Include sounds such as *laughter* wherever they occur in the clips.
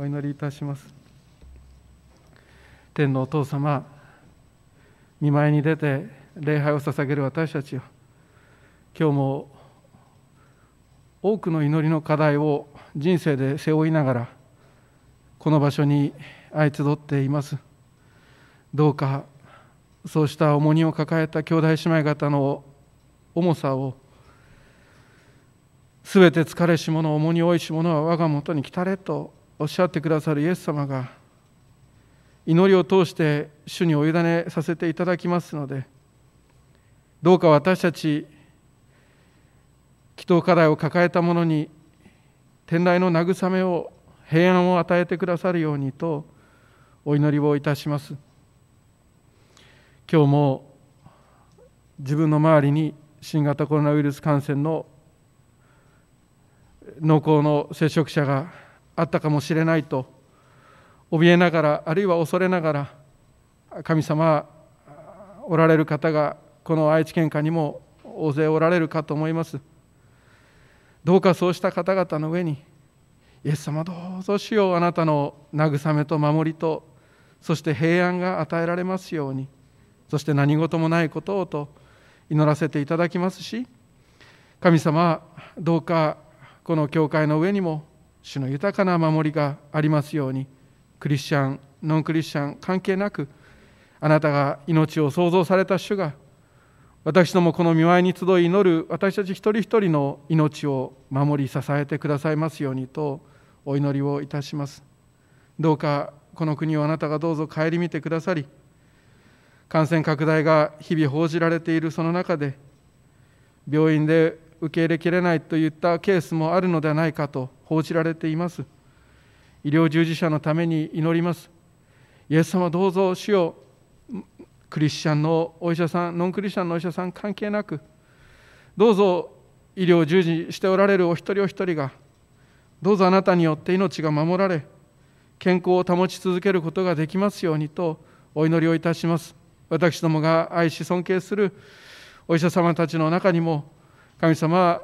お祈りいたします。天のお父様見舞いに出て礼拝を捧げる私たちを今日も多くの祈りの課題を人生で背負いながらこの場所に相集っています。どうかそうした重荷を抱えた兄弟姉妹方の重さをすべて疲れし者重荷多いし者は我が元に来たれとおっしゃってくださるイエス様が祈りを通して主にお委ねさせていただきますのでどうか私たち祈祷課題を抱えた者に天来の慰めを平安を与えてくださるようにとお祈りをいたします。今日も自分の周りに新型コロナウイルス感染の濃厚の接触者があったかもしれないと怯えながらあるいは恐れながら神様おられる方がこの愛知県下にも大勢おられるかと思います。どうかそうした方々の上にイエス様どうぞ主よあなたの慰めと守りとそして平安が与えられますようにそして何事もないことをと祈らせていただきますし神様どうかこの教会の上にも主の豊かな守りがありますようにクリスチャンノンクリスチャン関係なくあなたが命を創造された主が私どもこの見舞いに集い祈る私たち一人一人の命を守り支えてくださいますようにとお祈りをいたします。どうかこの国をあなたがどうぞ顧みてくださり感染拡大が日々報じられているその中で病院で受け入れきれないといったケースもあるのではないかと報じられています。医療従事者のために祈ります。イエス様どうぞ主よクリスチャンのお医者さんノンクリスチャンのお医者さん関係なくどうぞ医療従事しておられるお一人お一人がどうぞあなたによって命が守られ健康を保ち続けることができますようにとお祈りをいたします。私どもが愛し尊敬するお医者様たちの中にも神様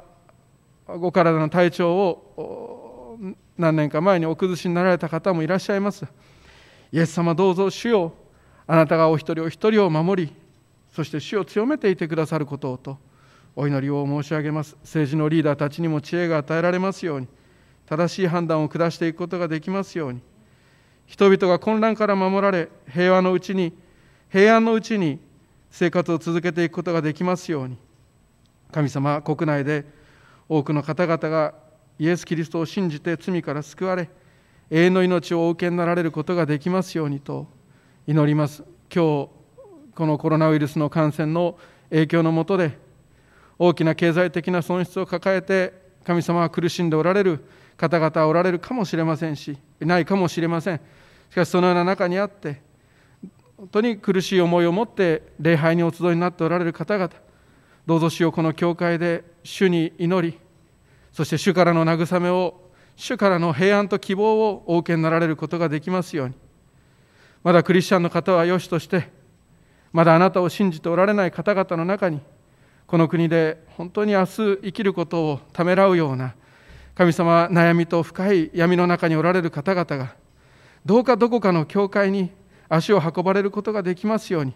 ご体の体調を何年か前にお崩しになられた方もいらっしゃいます。イエス様どうぞ主よ。あなたがお一人お一人を守りそして主を強めていてくださることをとお祈りを申し上げます。政治のリーダーたちにも知恵が与えられますように正しい判断を下していくことができますように人々が混乱から守られ平和のうちに平安のうちに生活を続けていくことができますように神様国内で多くの方々がイエス・キリストを信じて罪から救われ永遠の命をお受けになられることができますようにと祈ります。今日このコロナウイルスの感染の影響のもとで大きな経済的な損失を抱えて神様は苦しんでおられる方々はおられるかもしれませんしないかもしれません。しかしそのような中にあって本当に苦しい思いを持って礼拝にお集いになっておられる方々どうぞ主をこの教会で主に祈りそして主からの慰めを主からの平安と希望をお受けになられることができますように。まだクリスチャンの方はよしとしてまだあなたを信じておられない方々の中にこの国で本当に明日生きることをためらうような神様悩みと深い闇の中におられる方々がどうかどこかの教会に足を運ばれることができますように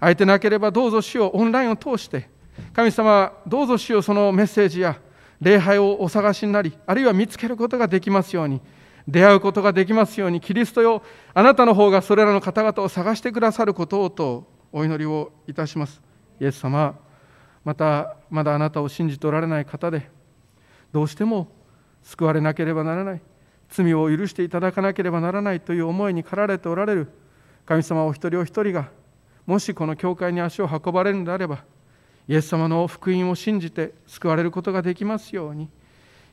空いてなければどうぞ主をオンラインを通して神様どうぞ主をそのメッセージや礼拝をお探しになりあるいは見つけることができますように出会うことができますようにキリストよあなたの方がそれらの方々を探してくださることをとお祈りをいたします。イエス様またまだあなたを信じておられない方でどうしても救われなければならない罪を許していただかなければならないという思いに駆られておられる神様お一人お一人がもしこの教会に足を運ばれるのであればイエス様の福音を信じて救われることができますように。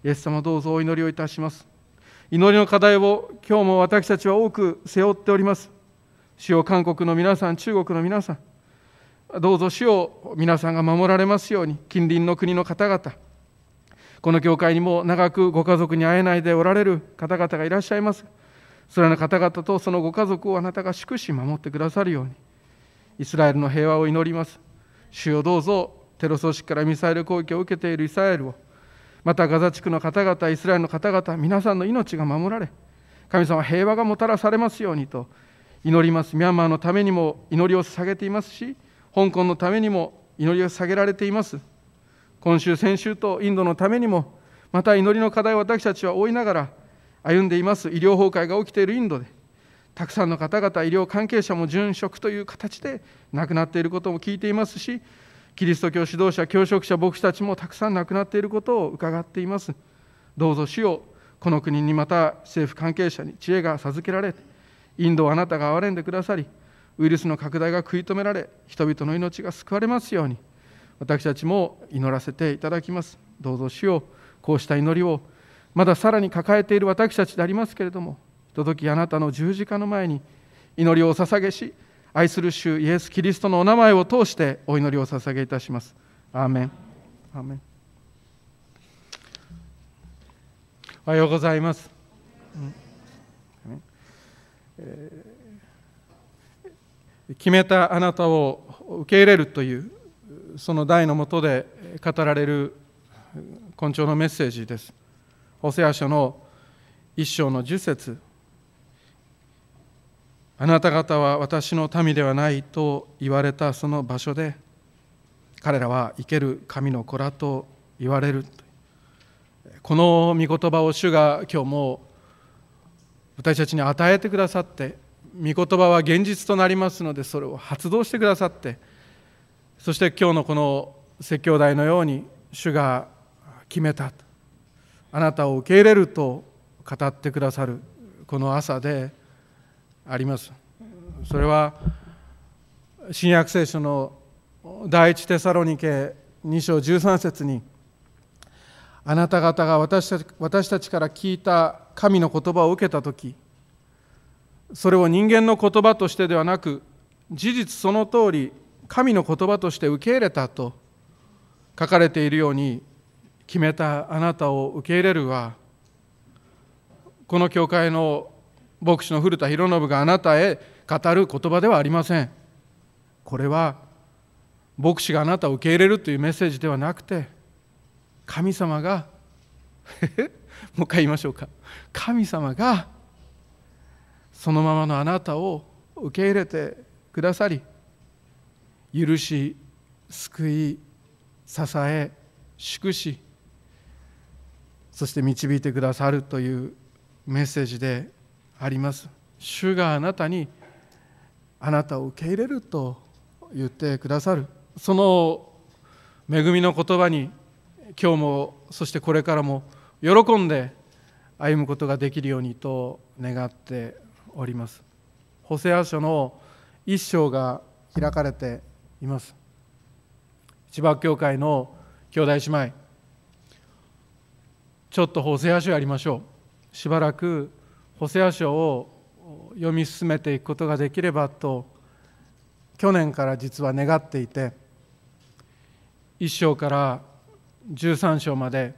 イエス様どうぞお祈りをいたします。祈りの課題を今日も私たちは多く背負っております。主を韓国の皆さん中国の皆さん。どうぞ主を皆さんが守られますように。近隣の国の方々。この教会にも長くご家族に会えないでおられる方々がいらっしゃいます。それらの方々とそのご家族をあなたが祝し守ってくださるように。イスラエルの平和を祈ります。主よどうぞテロ組織からミサイル攻撃を受けているイスラエルをまたガザ地区の方々イスラエルの方々皆さんの命が守られ神様平和がもたらされますようにと祈ります。ミャンマーのためにも祈りを捧げていますし香港のためにも祈りを捧げられています。今週先週とインドのためにもまた祈りの課題を私たちは追いながら歩んでいます。医療崩壊が起きているインドで。たくさんの方々医療関係者も殉職という形で亡くなっていることも聞いていますしキリスト教指導者教職者牧師たちもたくさん亡くなっていることを伺っていますどうぞ主よこの国にまた政府関係者に知恵が授けられインドをあなたが憐れんでくださりウイルスの拡大が食い止められ人々の命が救われますように私たちも祈らせていただきます。どうぞ主よこうした祈りをまださらに抱えている私たちでありますけれどもひとときあなたの十字架の前に祈りを捧げし愛する主イエス・キリストのお名前を通してお祈りを捧げいたします。アーメン。アーメン。おはようございます、うん。えー、決めたあなたを受け入れるというその題のもとで語られる今朝のメッセージです。ホセア書の一章の十節。あなた方は私の民ではないと言われたその場所で彼らは生ける神の子らと言われる。この御言葉を主が今日も私たちに与えてくださって御言葉は現実となりますのでそれを発動してくださってそして今日のこの説教台のように主が決めた。あなたを受け入れると語ってくださるこの朝であります。それは新約聖書の第一テサロニケ2章13節にあなた方が私たち私たちから聞いた神の言葉を受けた時それを人間の言葉としてではなく事実その通り神の言葉として受け入れたと書かれているように決めたあなたを受け入れるはこの教会の牧師の古田博信があなたへ語る言葉ではありません。これは牧師があなたを受け入れるというメッセージではなくて神様が *laughs* もう一回言いましょうか。神様がそのままのあなたを受け入れてくださり許し救い支え祝しそして導いてくださるというメッセージであります。主があなたにあなたを受け入れると言ってくださる。その恵みの言葉に今日もそしてこれからも喜んで歩むことができるようにと願っております。ホセア書の一章が開かれています。千葉教会の兄弟姉妹。ちょっとホセア書やりましょう。しばらくホセア書を読み進めていくことができればと去年から実は願っていて1章から13章まで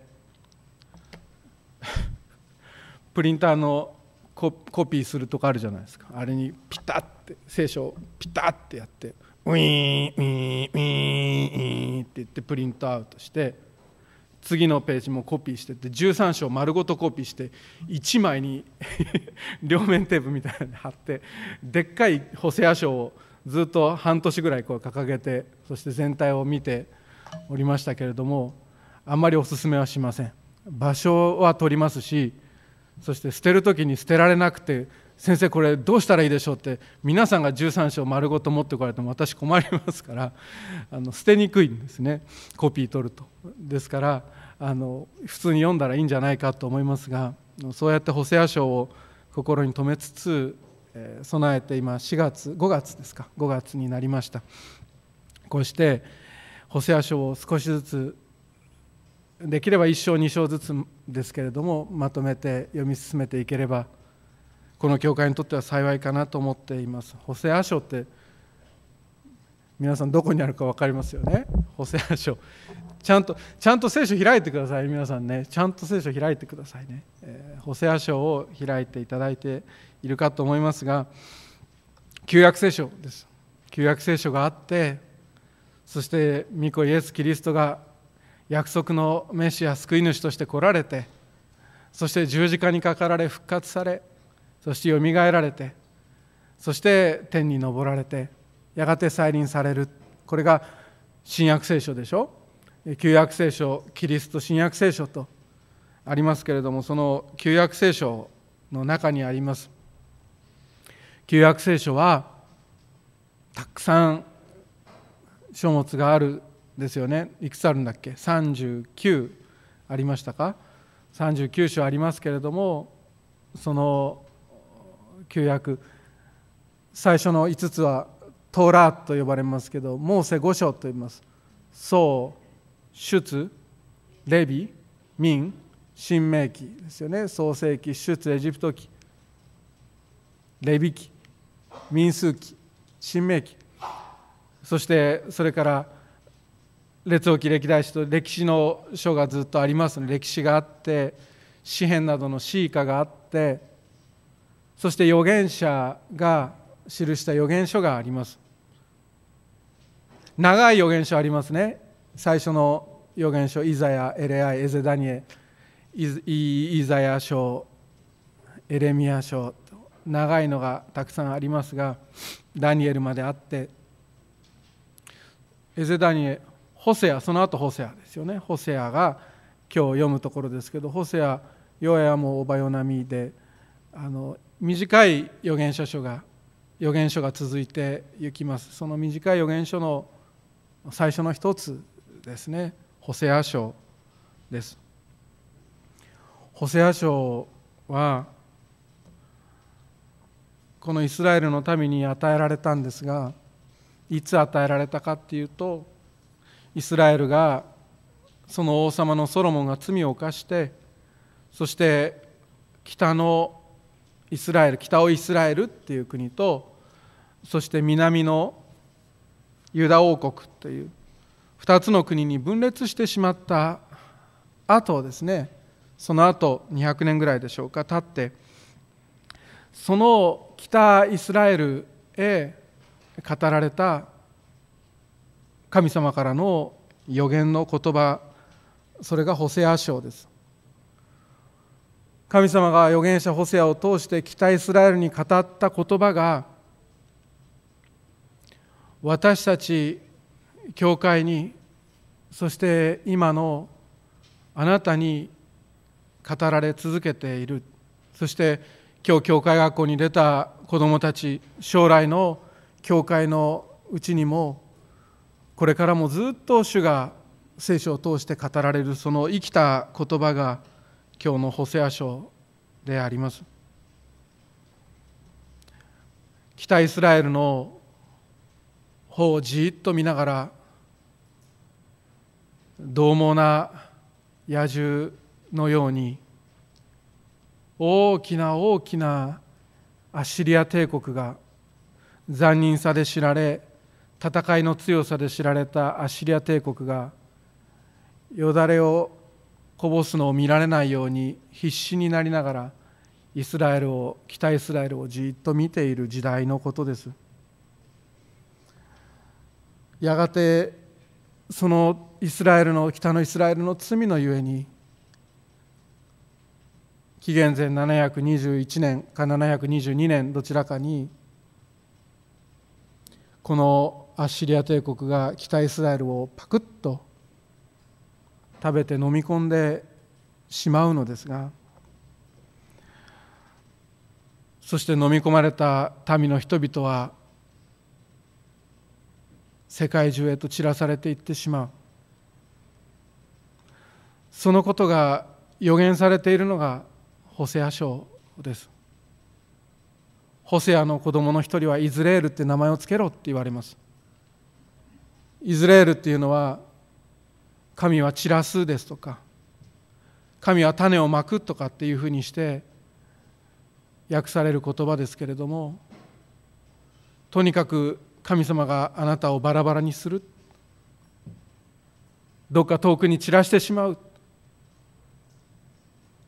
*laughs* プリンターのコピーするとかあるじゃないですか。あれにピタッて聖書をピタッてやってウィーンウィーンウィーンって言ってプリントアウトして次のページもコピーしてって13章丸ごとコピーして1枚に *laughs* 両面テープみたいなので貼ってでっかいホセア書をずっと半年ぐらいこう掲げてそして全体を見ておりましたけれどもあんまりおすすめはしません。場所は取りますしそして捨てる時に捨てられなくて先生これどうしたらいいでしょうって皆さんが13章丸ごと持ってこられても私困りますから *laughs* あの捨てにくいんですね。コピー取ると。ですからあの普通に読んだらいいんじゃないかと思いますがそうやってホセア書を心に留めつつ、えー、備えて今4月5月ですか。5月になりました。こうしてホセア書を少しずつできれば1章2章ずつですけれどもまとめて読み進めていければこの教会にとっては幸いかなと思っています。ホセア書って皆さんどこにあるか分かりますよね？ホセア書。ちゃんとちゃんと聖書開いてください。皆さんね。ちゃんと聖書開いてくださいね、えー、ホセア書を開いていただいているかと思いますが旧約聖書です。旧約聖書があってそして御子イエス・キリストが約束のメシア救い主として来られてそして十字架にかかられ復活されそしてよみがえられてそして天に昇られてやがて再臨される。これが新約聖書でしょ？旧約聖書キリスト新約聖書とありますけれどもその旧約聖書の中にあります。旧約聖書はたくさん書物があるですよね。いくつあるんだっけ？39ありましたか？39章ありますけれどもその旧約最初の5つはトーラーと呼ばれますけどモーセ5章と言います。宋出レビ民新明記ですよね創世記出エジプト記レビ記民数記新明記そしてそれから列王記歴代史と歴史の書がずっとありますので歴史があって詩篇などの詩歌があってそして預言者が記した預言書があります。長い預言書ありますね。最初の預言書イザヤエレアイエゼダニエ。イザヤ書エレミア書。長いのがたくさんありますがダニエルまであって。エゼダニエホセアその後ホセアですよね。ホセアが今日読むところですけどホセアヨエアもオバヨナミであの短い預言者書が預言書が続いていきます。その短い預言書の最初の一つですね。ホセア書です。ホセア書はこのイスラエルの民に与えられたんですがいつ与えられたかっていうとイスラエルがその王様のソロモンが罪を犯してそして北のイスラエル北をイスラエルっていう国とそして南のユダ王国という2つの国に分裂してしまった後ですねその後200年ぐらいでしょうか経ってその北イスラエルへ語られた神様からの予言の言葉それがホセア書です。神様が預言者ホセアを通して北イスラエルに語った言葉が私たち教会にそして今のあなたに語られ続けている。そして今日教会学校に出た子どもたち将来の教会のうちにもこれからもずっと主が聖書を通して語られるその生きた言葉が今日のホセア書であります。北イスラエルの方をじっと見ながら獰猛な野獣のように大きな大きなアッシリア帝国が残忍さで知られ戦いの強さで知られたアッシリア帝国がよだれをこぼすのを見られないように必死になりながらイスラエルを北イスラエルをじっと見ている時代のことです。やがてそのイスラエルの北のイスラエルの罪のゆえに紀元前721年か722年どちらかにこのアッシリア帝国が北イスラエルをパクッと食べて飲み込んでしまうのですがそして飲み込まれた民の人々は世界中へと散らされていってしまう。そのことが予言されているのがホセア書です。ホセアの子供の一人はイズレールって名前を付けろって言われます。イズレールっていうのは神は散らすですとか神は種をまくとかっていうふうにして訳される言葉ですけれどもとにかく神様があなたをバラバラにする。どっか遠くに散らしてしまう。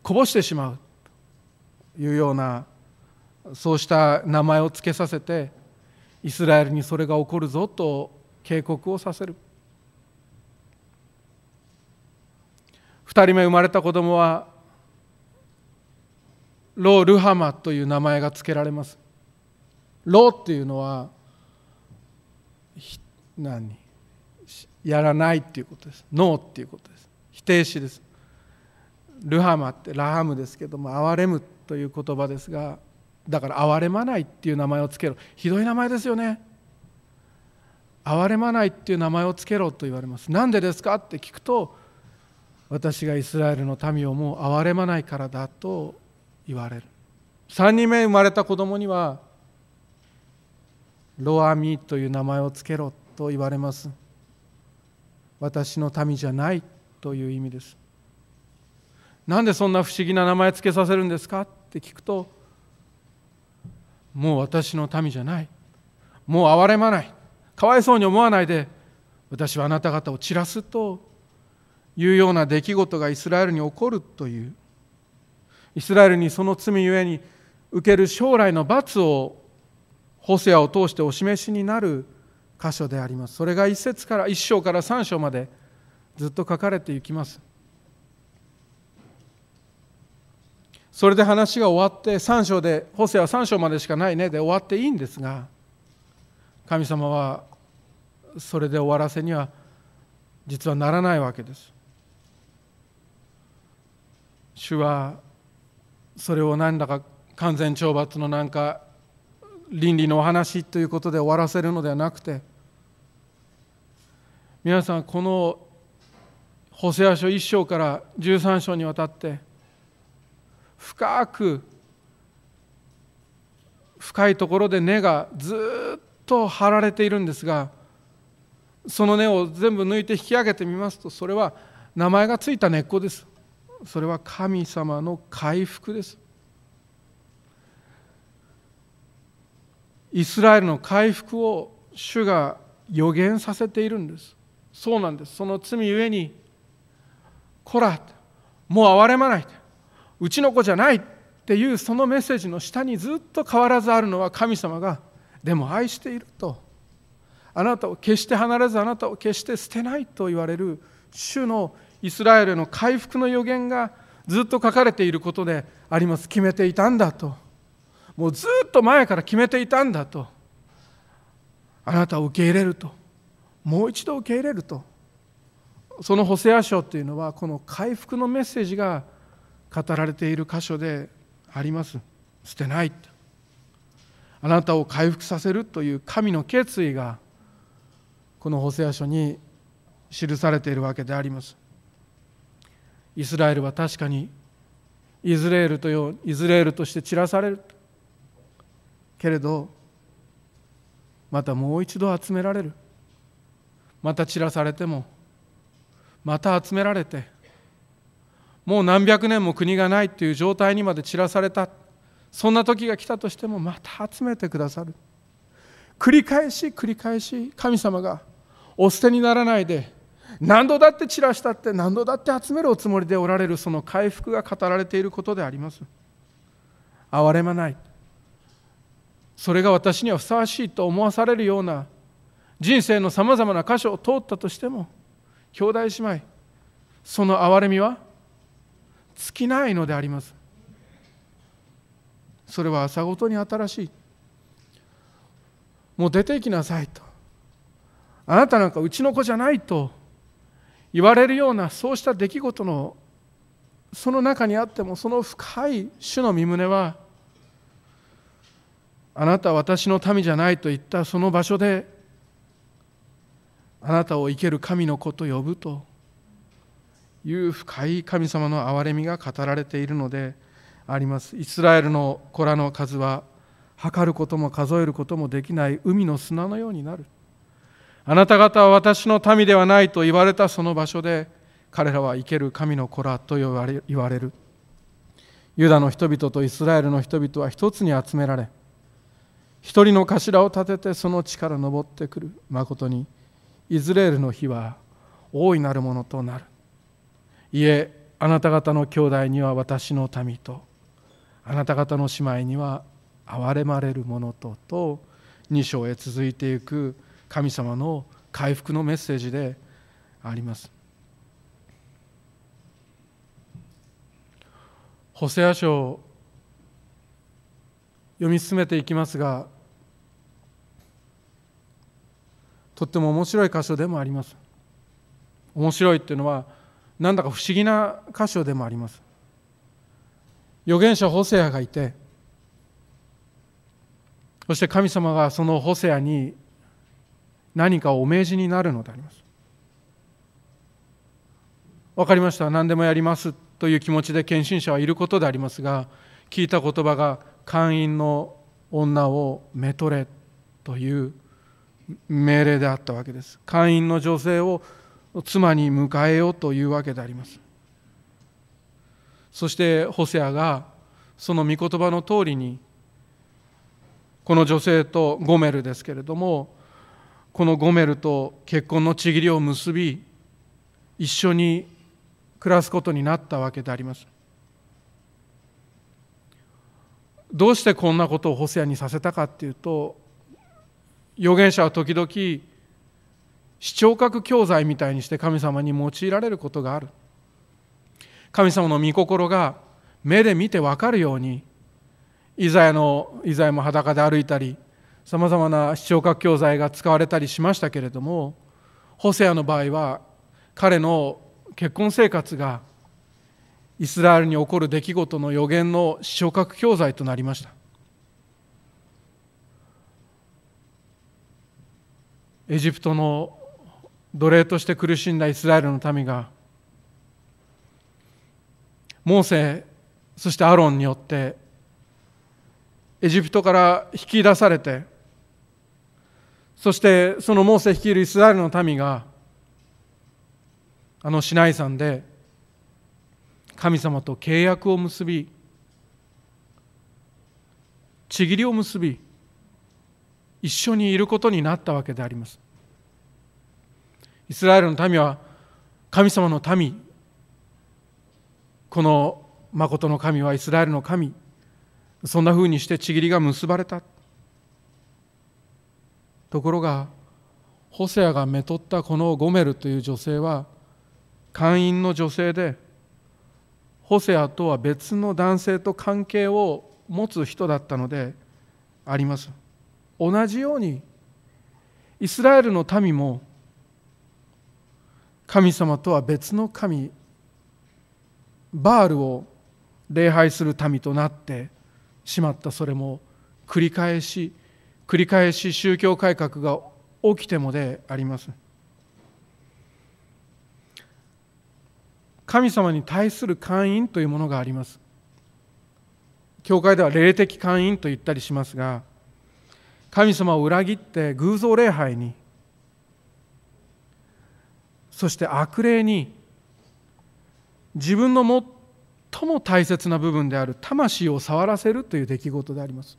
こぼしてしまう。というようなそうした名前を付けさせてイスラエルにそれが起こるぞと警告をさせる。2人目生まれた子供はロー・ルハマという名前が付けられます。ローっていうのは何？やらないっていうことです。ノーっていうことです。否定詞です。ルハマってラハムですけども憐れむという言葉ですがだから憐れまないっていう名前をつけろ。ひどい名前ですよね。憐れまないっていう名前をつけろと言われます。何でですかって聞くと私がイスラエルの民をもう憐れまないからだと言われる。3人目生まれた子供にはロアミという名前をつけろと言われます。私の民じゃないという意味です。なんでそんな不思議な名前つけさせるんですかって聞くともう私の民じゃない。もう憐れまない。かわいそうに思わないで私はあなた方を散らすというような出来事がイスラエルに起こるという。イスラエルにその罪ゆえに受ける将来の罰をホセアを通してお示しになる箇所であります。それが一節から一章から三章までずっと書かれていきます。それで話が終わって3章でホセは3章までしかないね。で終わっていいんですが神様はそれで終わらせには実はならないわけです。主はそれを何だか完全懲罰のなんか倫理のお話ということで終わらせるのではなくて皆さんこのホセア書1章から13章にわたって深く深いところで根がずっと張られているんですがその根を全部抜いて引き上げてみますとそれは名前がついた根っこです。それは神様の回復です。イスラエルの回復を主が予言させているんです。そうなんです。その罪ゆえにこらもう憐れまない。うちの子じゃないっていうそのメッセージの下にずっと変わらずあるのは神様がでも愛していると。あなたを決して離れずあなたを決して捨てないと言われる主のイスラエルの回復の予言がずっと書かれていることであります。決めていたんだと。もうずっと前から決めていたんだと。あなたを受け入れると。もう一度受け入れると。そのホセア書というのはこの回復のメッセージが語られている箇所であります。捨てないあなたを回復させるという神の決意がこのホセア書に記されているわけであります。イスラエルは確かにイズレールというイズレールとして散らされる。けれどまたもう一度集められる。また散らされてもまた集められてもう何百年も国がないという状態にまで散らされた。そんな時が来たとしてもまた集めてくださる。繰り返し繰り返し神様がお捨てにならないで何度だって散らしたって何度だって集めるおつもりでおられるその回復が語られていることであります。憐れまない。それが私にはふさわしいと思わされるような人生のさまざまな箇所を通ったとしても兄弟姉妹その憐れみは尽きないのであります。それは朝ごとに新しい。もう出て行きなさいと。あなたなんかうちの子じゃないと。言われるようなそうした出来事のその中にあってもその深い主の身胸はあなたは私の民じゃないと言ったその場所であなたを生ける神の子と呼ぶという深い神様の憐れみが語られているのであります。イスラエルの子らの数は測ることも数えることもできない海の砂のようになる。あなた方は私の民ではないと言われたその場所で彼らは生ける神の子らと言われ言われる。ユダの人々とイスラエルの人々は一つに集められ一人の頭を立ててその地から登ってくる。まことにイズレールの日は大いなるものとなる。いえあなた方の兄弟には私の民とあなた方の姉妹には憐れまれるものとと2章へ続いていく。神様の回復のメッセージであります。ホセア書読み進めていきますがとっても面白い箇所でもあります。面白いっていうのはなんだか不思議な箇所でもあります。預言者ホセアがいてそして神様がそのホセアに何かお命じになるのであります。分かりました。何でもやりますという気持ちで献身者はいることでありますが聞いた言葉が会員の女をめとれという命令であったわけです。会員の女性を妻に迎えようというわけであります。そしてホセアがその御言葉の通りにこの女性とゴメルですけれどもこのゴメルと結婚のちぎりを結び一緒に暮らすことになったわけであります。どうしてこんなことをホセアにさせたかっていうと預言者は時々視聴覚教材みたいにして神様に用いられることがある。神様の御心が目で見て分かるようにイザヤのイザヤも裸で歩いたりさまざまな視聴覚教材が使われたりしましたけれどもホセアの場合は彼の結婚生活がイスラエルに起こる出来事の予言の昇格教材となりました。エジプトの奴隷として苦しんだイスラエルの民がモーセそしてアロンによってエジプトから引き出されてそしてそのモーセ率いるイスラエルの民があのシナイ山で神様と契約を結びちぎりを結び一緒にいることになったわけであります。イスラエルの民は神様の民この誠の神はイスラエルの神そんなふうにしてちぎりが結ばれた。ところがホセアがめとったこのゴメルという女性は会員の女性でホセアとは別の男性と関係を持つ人だったのであります。同じようにイスラエルの民も神様とは別の神バールを礼拝する民となってしまった。それも繰り返し繰り返し宗教改革が起きてもであります。神様に対する会員というものがあります教会では霊的会員と言ったりしますが神様を裏切って偶像礼拝にそして悪霊に自分の最も大切な部分である魂を触らせるという出来事であります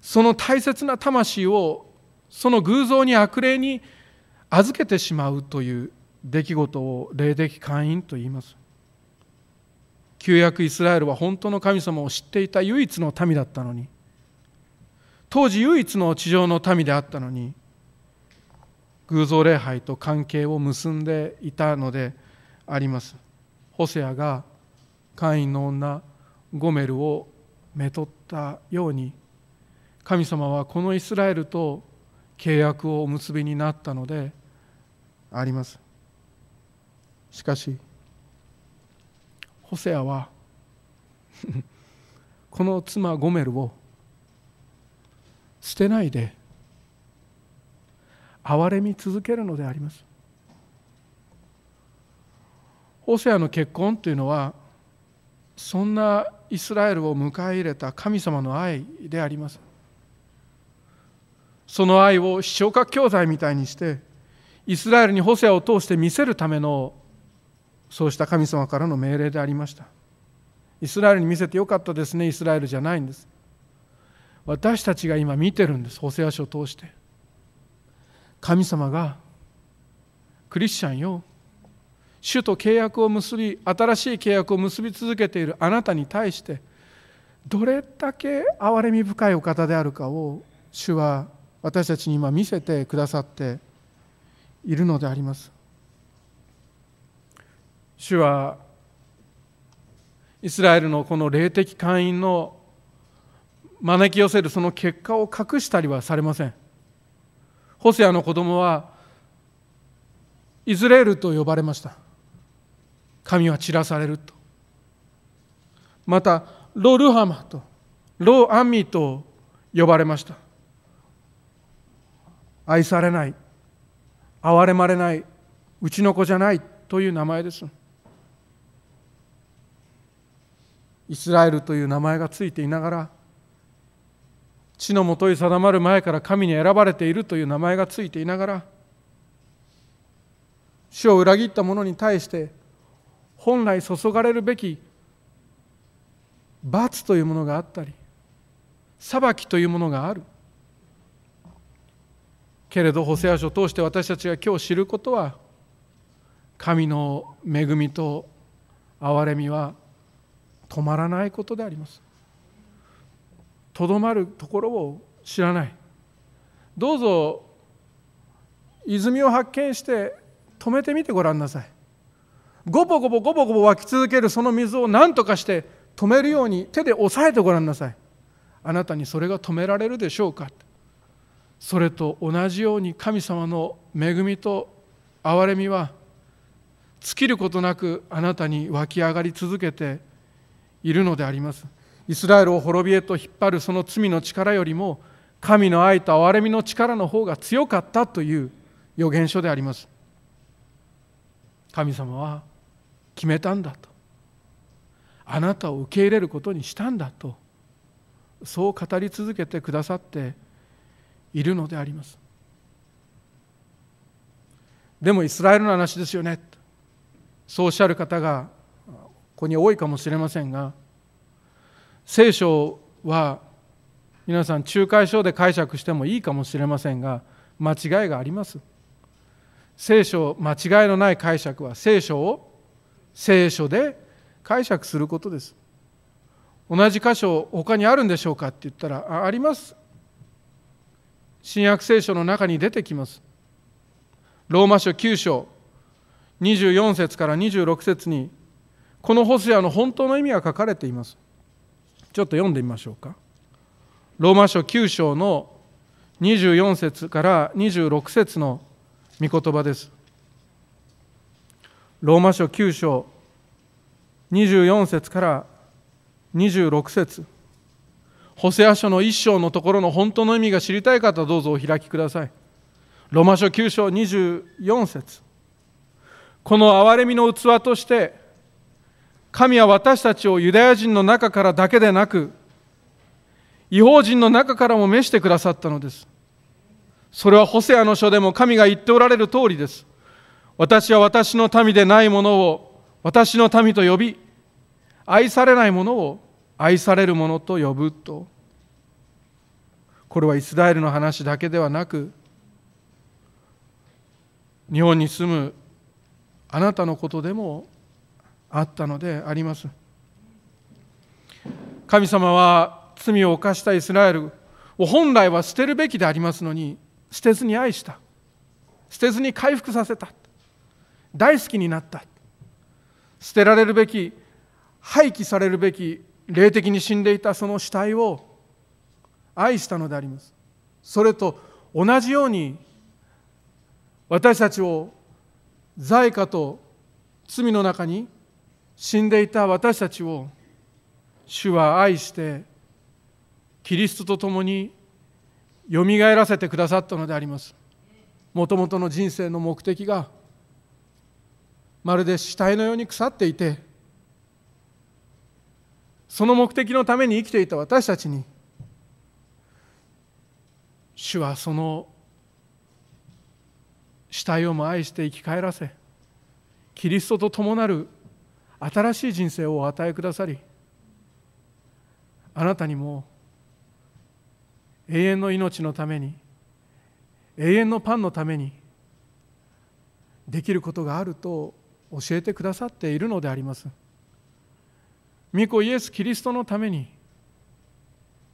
その大切な魂をその偶像に悪霊に預けてしまうという出来事を霊的会員と言います。旧約イスラエルは本当の神様を知っていた唯一の民だったのに。当時唯一の地上の民であったのに偶像礼拝と関係を結んでいたのであります。ホセアが会員の女ゴメルをめとったように神様はこのイスラエルと契約をお結びになったのであります。しかしホセアは *laughs* この妻ゴメルを捨てないで憐れみ続けるのであります。ホセアの結婚というのはそんなイスラエルを迎え入れた神様の愛でありますその愛を視聴覚教材みたいにしてイスラエルにホセアを通して見せるためのそうした神様からの命令でありました。イスラエルに見せてよかったですね。イスラエルじゃないんです。私たちが今見てるんです。ホセア書を通して。神様がクリスチャンよ。主と契約を結び新しい契約を結び続けているあなたに対してどれだけ憐れみ深いお方であるかを主は私たちに今見せてくださっているのであります。主はイスラエルのこの霊的会員の招き寄せるその結果を隠したりはされません。ホセアの子供はイズレールと呼ばれました。神は散らされると。またロ・ルハマとロ・アンミと呼ばれました。愛されない憐れまれないうちの子じゃないという名前です。イスラエルという名前がついていながら地のもとに定まる前から神に選ばれているという名前がついていながら主を裏切った者に対して本来注がれるべき罰というものがあったり裁きというものがある。けれどホセア書を通して私たちが今日知ることは神の恵みと憐れみは止まらないことであります。とどまるところを知らない。どうぞ泉を発見して止めてみてごらんなさい。ごぼごぼごぼごぼ湧き続けるその水を何とかして止めるように手で押さえてごらんなさい。あなたにそれが止められるでしょうか。それと同じように神様の恵みと憐れみは尽きることなくあなたに湧き上がり続けているのであります。イスラエルを滅びへと引っ張るその罪の力よりも神の愛と憐れみの力の方が強かったという予言書であります。神様は決めたんだと。あなたを受け入れることにしたんだとそう語り続けてくださっているのであります。でもイスラエルの話ですよね。そうおっしゃる方がここに多いかもしれませんが聖書は皆さん仲介書で解釈してもいいかもしれませんが間違いがあります。聖書間違いのない解釈は聖書を聖書で解釈することです。同じ箇所他にあるんでしょうかって言ったらあります。新約聖書の中に出てきます。ローマ書9章24節から26節にこのホセアの本当の意味が書かれています。ちょっと読んでみましょうか。ローマ書9章の24節から26節の御言葉です。ローマ書9章24節から26節。ホセア書の一章のところの本当の意味が知りたい方どうぞお開きください。ロマ書9章24節。この憐れみの器として神は私たちをユダヤ人の中からだけでなく違法人の中からも召してくださったのです。それはホセアの書でも神が言っておられる通りです。私は私の民でないものを私の民と呼び愛されないものを愛されるものと呼ぶと。これはイスラエルの話だけではなく日本に住むあなたのことでもあったのであります。神様は罪を犯したイスラエルを本来は捨てるべきでありますのに捨てずに愛した。捨てずに回復させた。大好きになった。捨てられるべき廃棄されるべき霊的に死んでいたその死体を愛したのであります。それと同じように私たちを罪過と罪の中に死んでいた私たちを主は愛してキリストと共によみがえらせてくださったのであります。もともとの人生の目的がまるで死体のように腐っていてその目的のために生きていた私たちに主はその死体をも愛して生き返らせキリストと共なる新しい人生をお与えくださりあなたにも永遠の命のために永遠のパンのためにできることがあると教えてくださっているのであります。御子イエス・キリストのために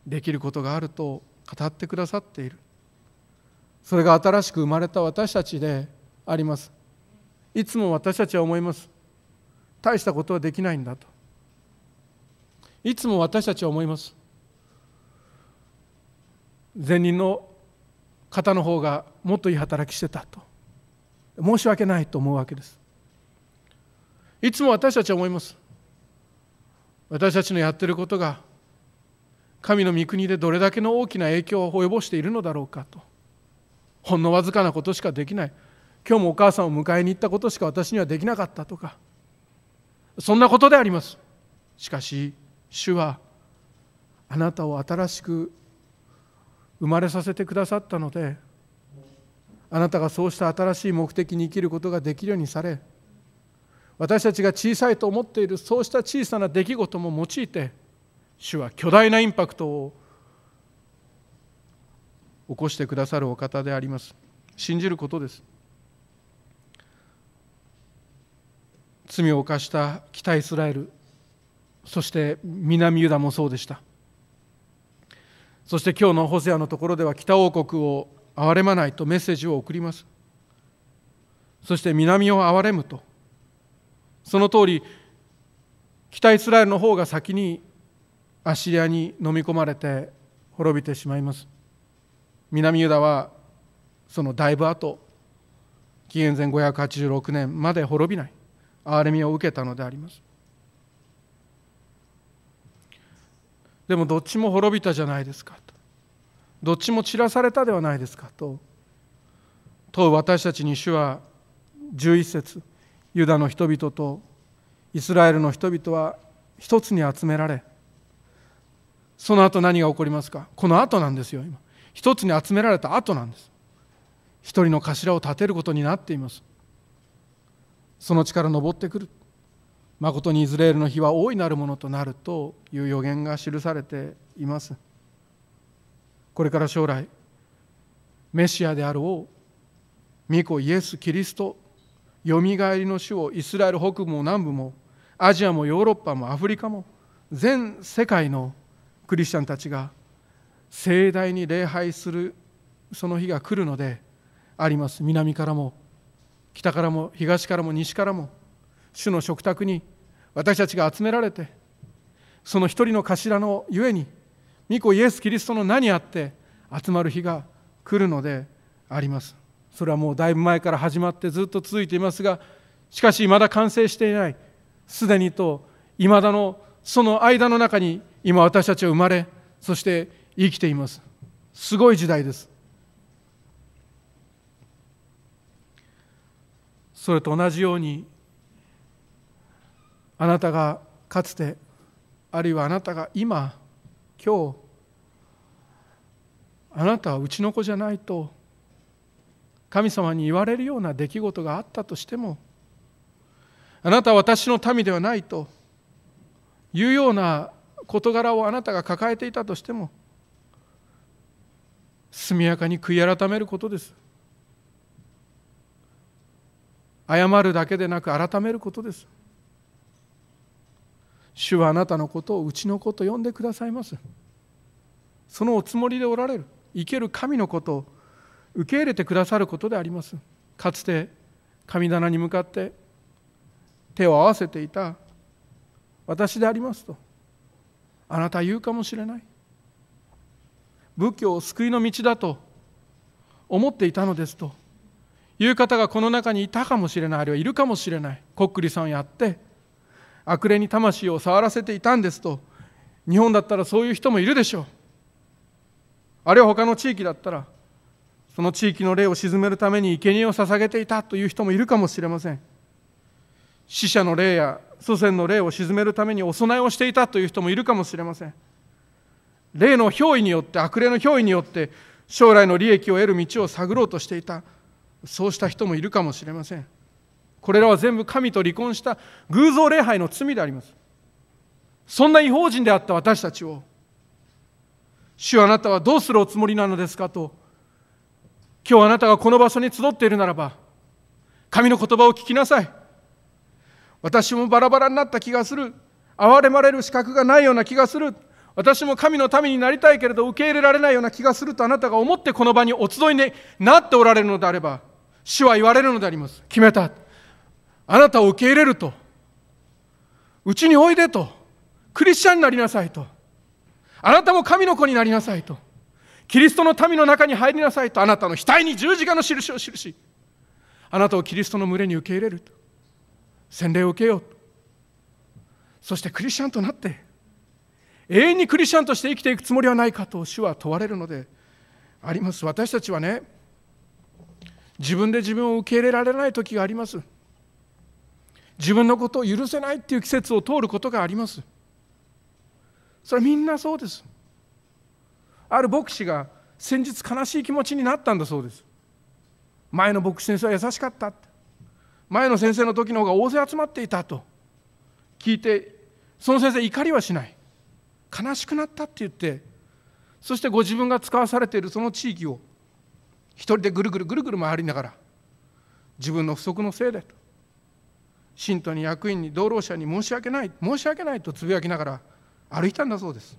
できることがあると語ってくださっている。それが新しく生まれた私たちであります。いつも私たちは思います。大したことはできないんだと。いつも私たちは思います。前任の方の方がもっといい働きしてたと。申し訳ないと思うわけです。いつも私たちは思います。私たちのやってることが神の御国でどれだけの大きな影響を及ぼしているのだろうかと。ほんのわずかなことしかできない。今日もお母さんを迎えに行ったことしか私にはできなかったとか。そんなことであります。しかし主はあなたを新しく生まれさせてくださったのであなたがそうした新しい目的に生きることができるようにされ私たちが小さいと思っているそうした小さな出来事も用いて主は巨大なインパクトを起こしてくださるお方であります。信じることです。罪を犯した北イスラエルそして南ユダもそうでした。そして今日のホセアのところでは北王国を憐れまないとメッセージを送ります。そして南を憐れむとその通り北イスラエルの方が先にアッシリアに飲み込まれて滅びてしまいます。南ユダはそのだいぶ後紀元前586年まで滅びない。憐れみを受けたのであります。でもどっちも滅びたじゃないですかと。どっちも散らされたではないですかと。問う私たちに主は11節。ユダの人々とイスラエルの人々は一つに集められその後何が起こりますか？この後なんですよ今。一つに集められた後なんです。一人の頭を立てることになっています。その力登ってくる。まことにイスラエルの日は大いなるものとなるという予言が記されています。これから将来メシアである王御子イエス・キリストよみがえりの主をイスラエル北部も南部もアジアもヨーロッパもアフリカも全世界のクリスチャンたちが盛大に礼拝するその日が来るのであります。南からも北からも東からも西からも主の食卓に私たちが集められてその一人の頭のゆえに御子イエス・キリストの名にあって集まる日が来るのであります。それはもうだいぶ前から始まってずっと続いていますがしかしまだ完成していない。すでにといまだのその間の中に今私たちは生まれそして生きています。すごい時代です。それと同じようにあなたがかつてあるいはあなたが今今日あなたはうちの子じゃないと神様に言われるような出来事があったとしてもあなたは私の民ではないというような事柄をあなたが抱えていたとしても速やかに悔い改めることです。謝るだけでなく改めることです。主はあなたのことをうちの子と呼んでくださいます。そのおつもりでおられる生ける神のことを受け入れてくださることであります。かつて神棚に向かって手を合わせていた私でありますとあなた言うかもしれない。仏教を救いの道だと思っていたのですという方がこの中にいたかもしれないあるいはいるかもしれない。こっくりさんやって悪霊に魂を触らせていたんですと日本だったらそういう人もいるでしょう。あるいは他の地域だったらその地域の霊を鎮めるために生贄を捧げていたという人もいるかもしれません。死者の霊や祖先の霊を鎮めるためにお供えをしていたという人もいるかもしれません。霊の憑依によって悪霊の憑依によって将来の利益を得る道を探ろうとしていたそうした人もいるかもしれません。これらは全部神と離婚した偶像礼拝の罪であります。そんな違法人であった私たちを主あなたはどうするおつもりなのですかと今日あなたがこの場所に集っているならば神の言葉を聞きなさい。私もバラバラになった気がする。憐れまれる資格がないような気がする。私も神の民になりたいけれど受け入れられないような気がするとあなたが思ってこの場にお集いになっておられるのであれば主は言われるのであります。決めた。あなたを受け入れると。うちにおいでと。クリスチャンになりなさいと。あなたも神の子になりなさいと。キリストの民の中に入りなさいとあなたの額に十字架の印を記しあなたをキリストの群れに受け入れると。洗礼を受けようと。そしてクリスチャンとなって永遠にクリスチャンとして生きていくつもりはないかと主は問われるのであります。私たちはね自分で自分を受け入れられない時があります。自分のことを許せないっていう季節を通ることがあります。それはみんなそうです。ある牧師が先日悲しい気持ちになったんだそうです。前の牧師先生は優しかった前の先生の時の方が大勢集まっていたと。聞いてその先生怒りはしない。悲しくなったって言って。そしてご自分が使わされているその地域を一人でぐるぐるぐるぐる回りながら自分の不足のせいでと。信徒に役員に道路者に申し訳ない申し訳ないとつぶやきながら歩いたんだそうです。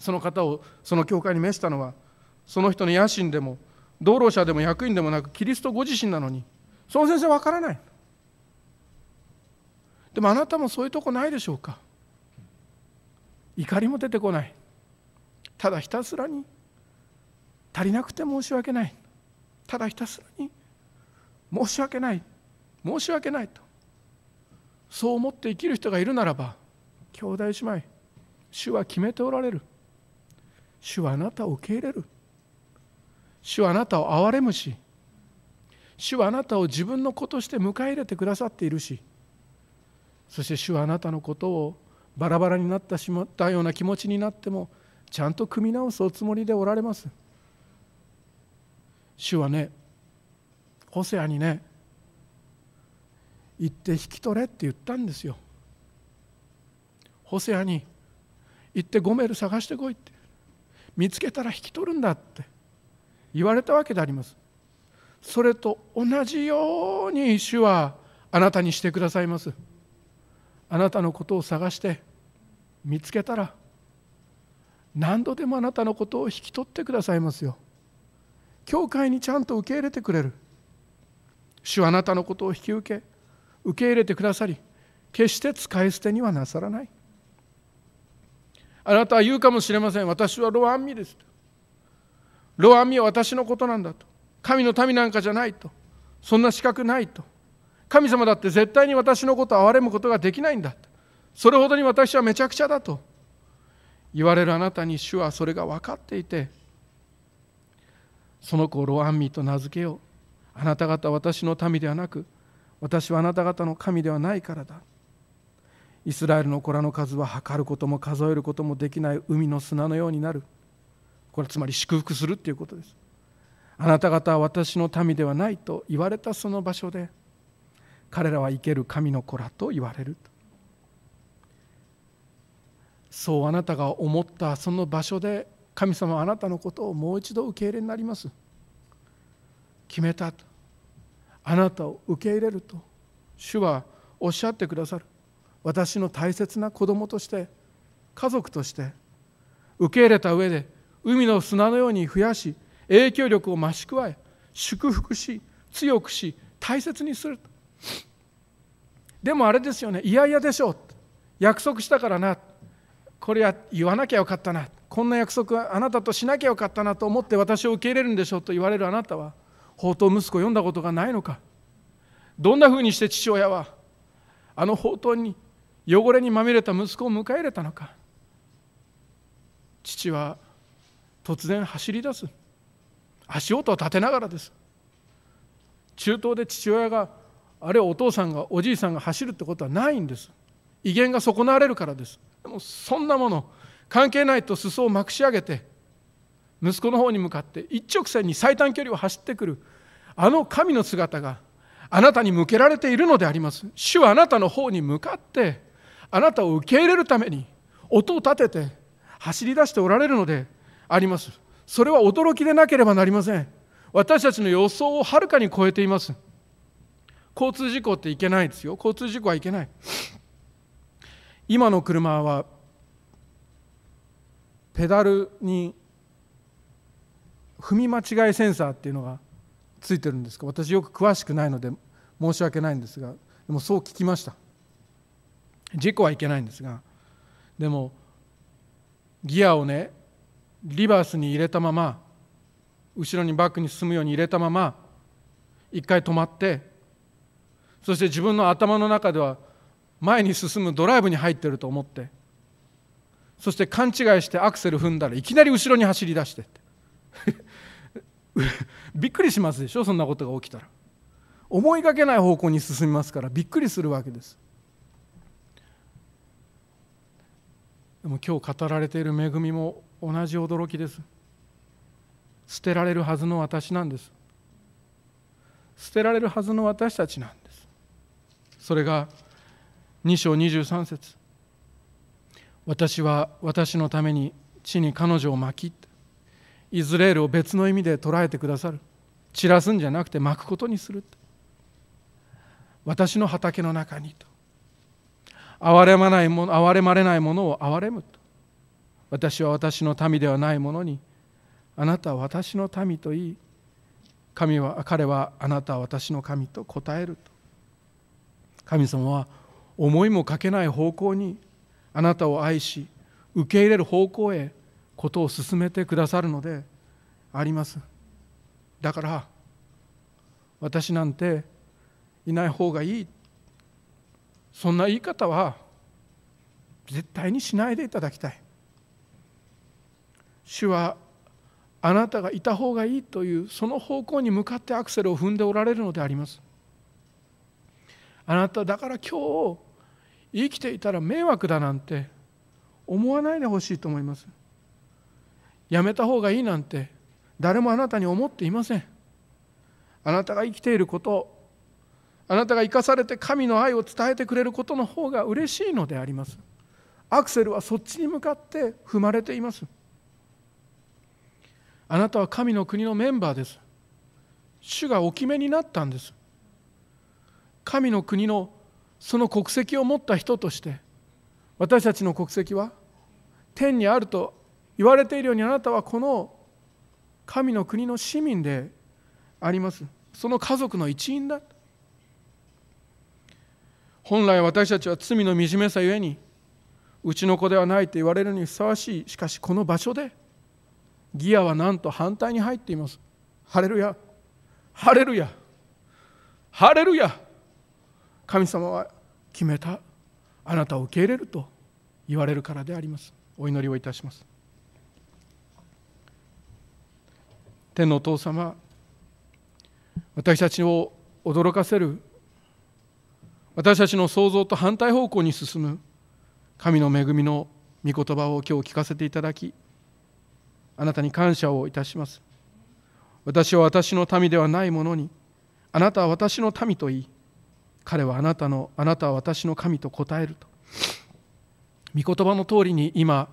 その方をその教会に召したのはその人の野心でも道路者でも役員でもなくキリストご自身なのにその先生わからない。でもあなたもそういうとこないでしょうか。怒りも出てこない。ただひたすらに足りなくて申し訳ない。ただひたすらに申し訳ない。申し訳ないと。そう思って生きる人がいるならば兄弟姉妹主は決めておられる。主はあなたを受け入れる。主はあなたを憐れむし。主はあなたを自分の子として迎え入れてくださっているし。そして主はあなたのことをバラバラになってしまったような気持ちになってもちゃんと組み直すおつもりでおられます。主はねホセアにね行って引き取れって言ったんですよ。ホセアに行ってゴメル探してこいって。見つけたら引き取るんだって言われたわけであります。それと同じように主はあなたにしてくださいます。あなたのことを探して見つけたら何度でもあなたのことを引き取ってくださいますよ。教会にちゃんと受け入れてくれる。主はあなたのことを引き受け受け入れてくださり決して使い捨てにはなさらない。あなたは言うかもしれません。私はロアンミですロアンミは私のことなんだと。神の民なんかじゃないと。そんな資格ないと。神様だって絶対に私のことを憐れむことができないんだそれほどに私はめちゃくちゃだと。言われるあなたに主はそれが分かっていて。その子をロアンミと名付けよう。あなた方は私の民ではなく私はあなた方の神ではないからだ。イスラエルの子らの数は測ることも数えることもできない海の砂のようになる。これつまり祝福するっていうことです。あなた方は私の民ではないと言われたその場所で彼らは生ける神の子らと言われるそうあなたが思ったその場所で神様はあなたのことをもう一度受け入れになります。決めたと。あなたを受け入れると。主はおっしゃってくださる。私の大切な子供として家族として受け入れた上で海の砂のように増やし影響力を増し加え祝福し強くし大切にする。でもあれですよねいやいやでしょう。約束したからな。これは言わなきゃよかったな。こんな約束はあなたとしなきゃよかったなと思って私を受け入れるんでしょうと言われるあなたは宝刀息子を読んだことがないのか。どんなふうにして父親はあの宝刀に汚れにまみれた息子を迎え入れたのか。父は突然走り出す。足音を立てながらです。中東で父親があるいはお父さんがおじいさんが走るってことはないんです。威厳が損なわれるからです。でもそんなもの関係ないと裾をまくし上げて息子の方に向かって一直線に最短距離を走ってくるあの神の姿があなたに向けられているのであります。主はあなたの方に向かってあなたを受け入れるために音を立てて走り出しておられるのであります。それは驚きでなければなりません。私たちの予想をはるかに超えています。交通事故っていけないですよ。交通事故はいけない。今の車はペダルに踏み間違いセンサーっていうのがついてるんですか私よく詳しくないので申し訳ないんですがでもそう聞きました。事故はいけないんですがでもギアをねリバースに入れたまま後ろにバックに進むように入れたまま一回止まってそして自分の頭の中では前に進むドライブに入ってると思ってそして勘違いしてアクセル踏んだらいきなり後ろに走り出して *laughs* びっくりしますでしょ？そんなことが起きたら。思いがけない方向に進みますからびっくりするわけです。でも今日語られている恵みも同じ驚きです。捨てられるはずの私なんです。捨てられるはずの私たちなんです。それが2章23節。私は私のために地に彼女を巻きイズレールを別の意味で捉えてくださる。散らすんじゃなくて巻くことにする私の畑の中にと。憐れまないもの憐れまれないものを憐れむと。私は私の民ではないものにあなたは私の民と言い神は彼はあなたは私の神と答えると。神様は思いもかけない方向にあなたを愛し受け入れる方向へことを進めてくださるのであります。だから私なんていない方がいい。そんな言い方は絶対にしないでいただきたい。主はあなたがいた方がいいというその方向に向かってアクセルを踏んでおられるのであります。あなただから今日生きていたら迷惑だなんて思わないでほしいと思います。やめた方がいいなんて誰もあなたに思っていません。あなたが生きていることあなたが生かされて神の愛を伝えてくれることの方が嬉しいのであります。アクセルはそっちに向かって踏まれています。あなたは神の国のメンバーです。主がお決めになったんです。神の国のその国籍を持った人として私たちの国籍は天にあると言われているようにあなたはこの神の国の市民であります。その家族の一員だ。本来私たちは罪の惨めさゆえにうちの子ではないと言われるにふさわしいしかしこの場所でギアはなんと反対に入っています。ハレルヤ。ハレルヤ。ハレルヤ。神様は決めた。あなたを受け入れると言われるからであります。お祈りをいたします。天のお父様私たちを驚かせる私たちの想像と反対方向に進む。神の恵みの御言葉を今日聞かせていただきあなたに感謝をいたします。私は私の民ではないものにあなたは私の民と言い彼はあなたのあなたは私の神と答えると。御言葉の通りに今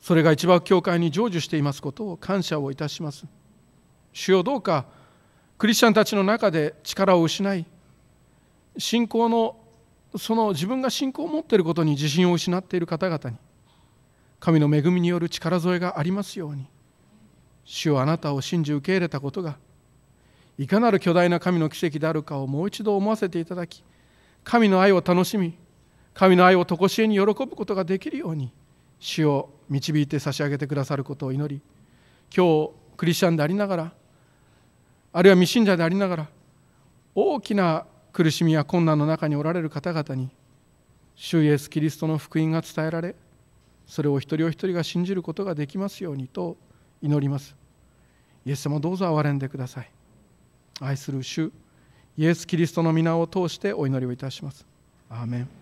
それが一番教会に成就していますことを感謝をいたします。主よどうかクリスチャンたちの中で力を失い信仰のその自分が信仰を持っていることに自信を失っている方々に神の恵みによる力添えがありますように主はあなたを信じ受け入れたことがいかなる巨大な神の奇跡であるかをもう一度思わせていただき神の愛を楽しみ神の愛を常しえに喜ぶことができるように主を導いて差し上げてくださることを祈り今日クリスチャンでありながらあるいは未信者でありながら大きな苦しみや困難の中におられる方々に主イエス・キリストの福音が伝えられそれを一人お一人が信じることができますようにと祈ります。イエス様どうぞ憐れんでください。愛する主イエス・キリストの皆を通してお祈りをいたします。アーメン。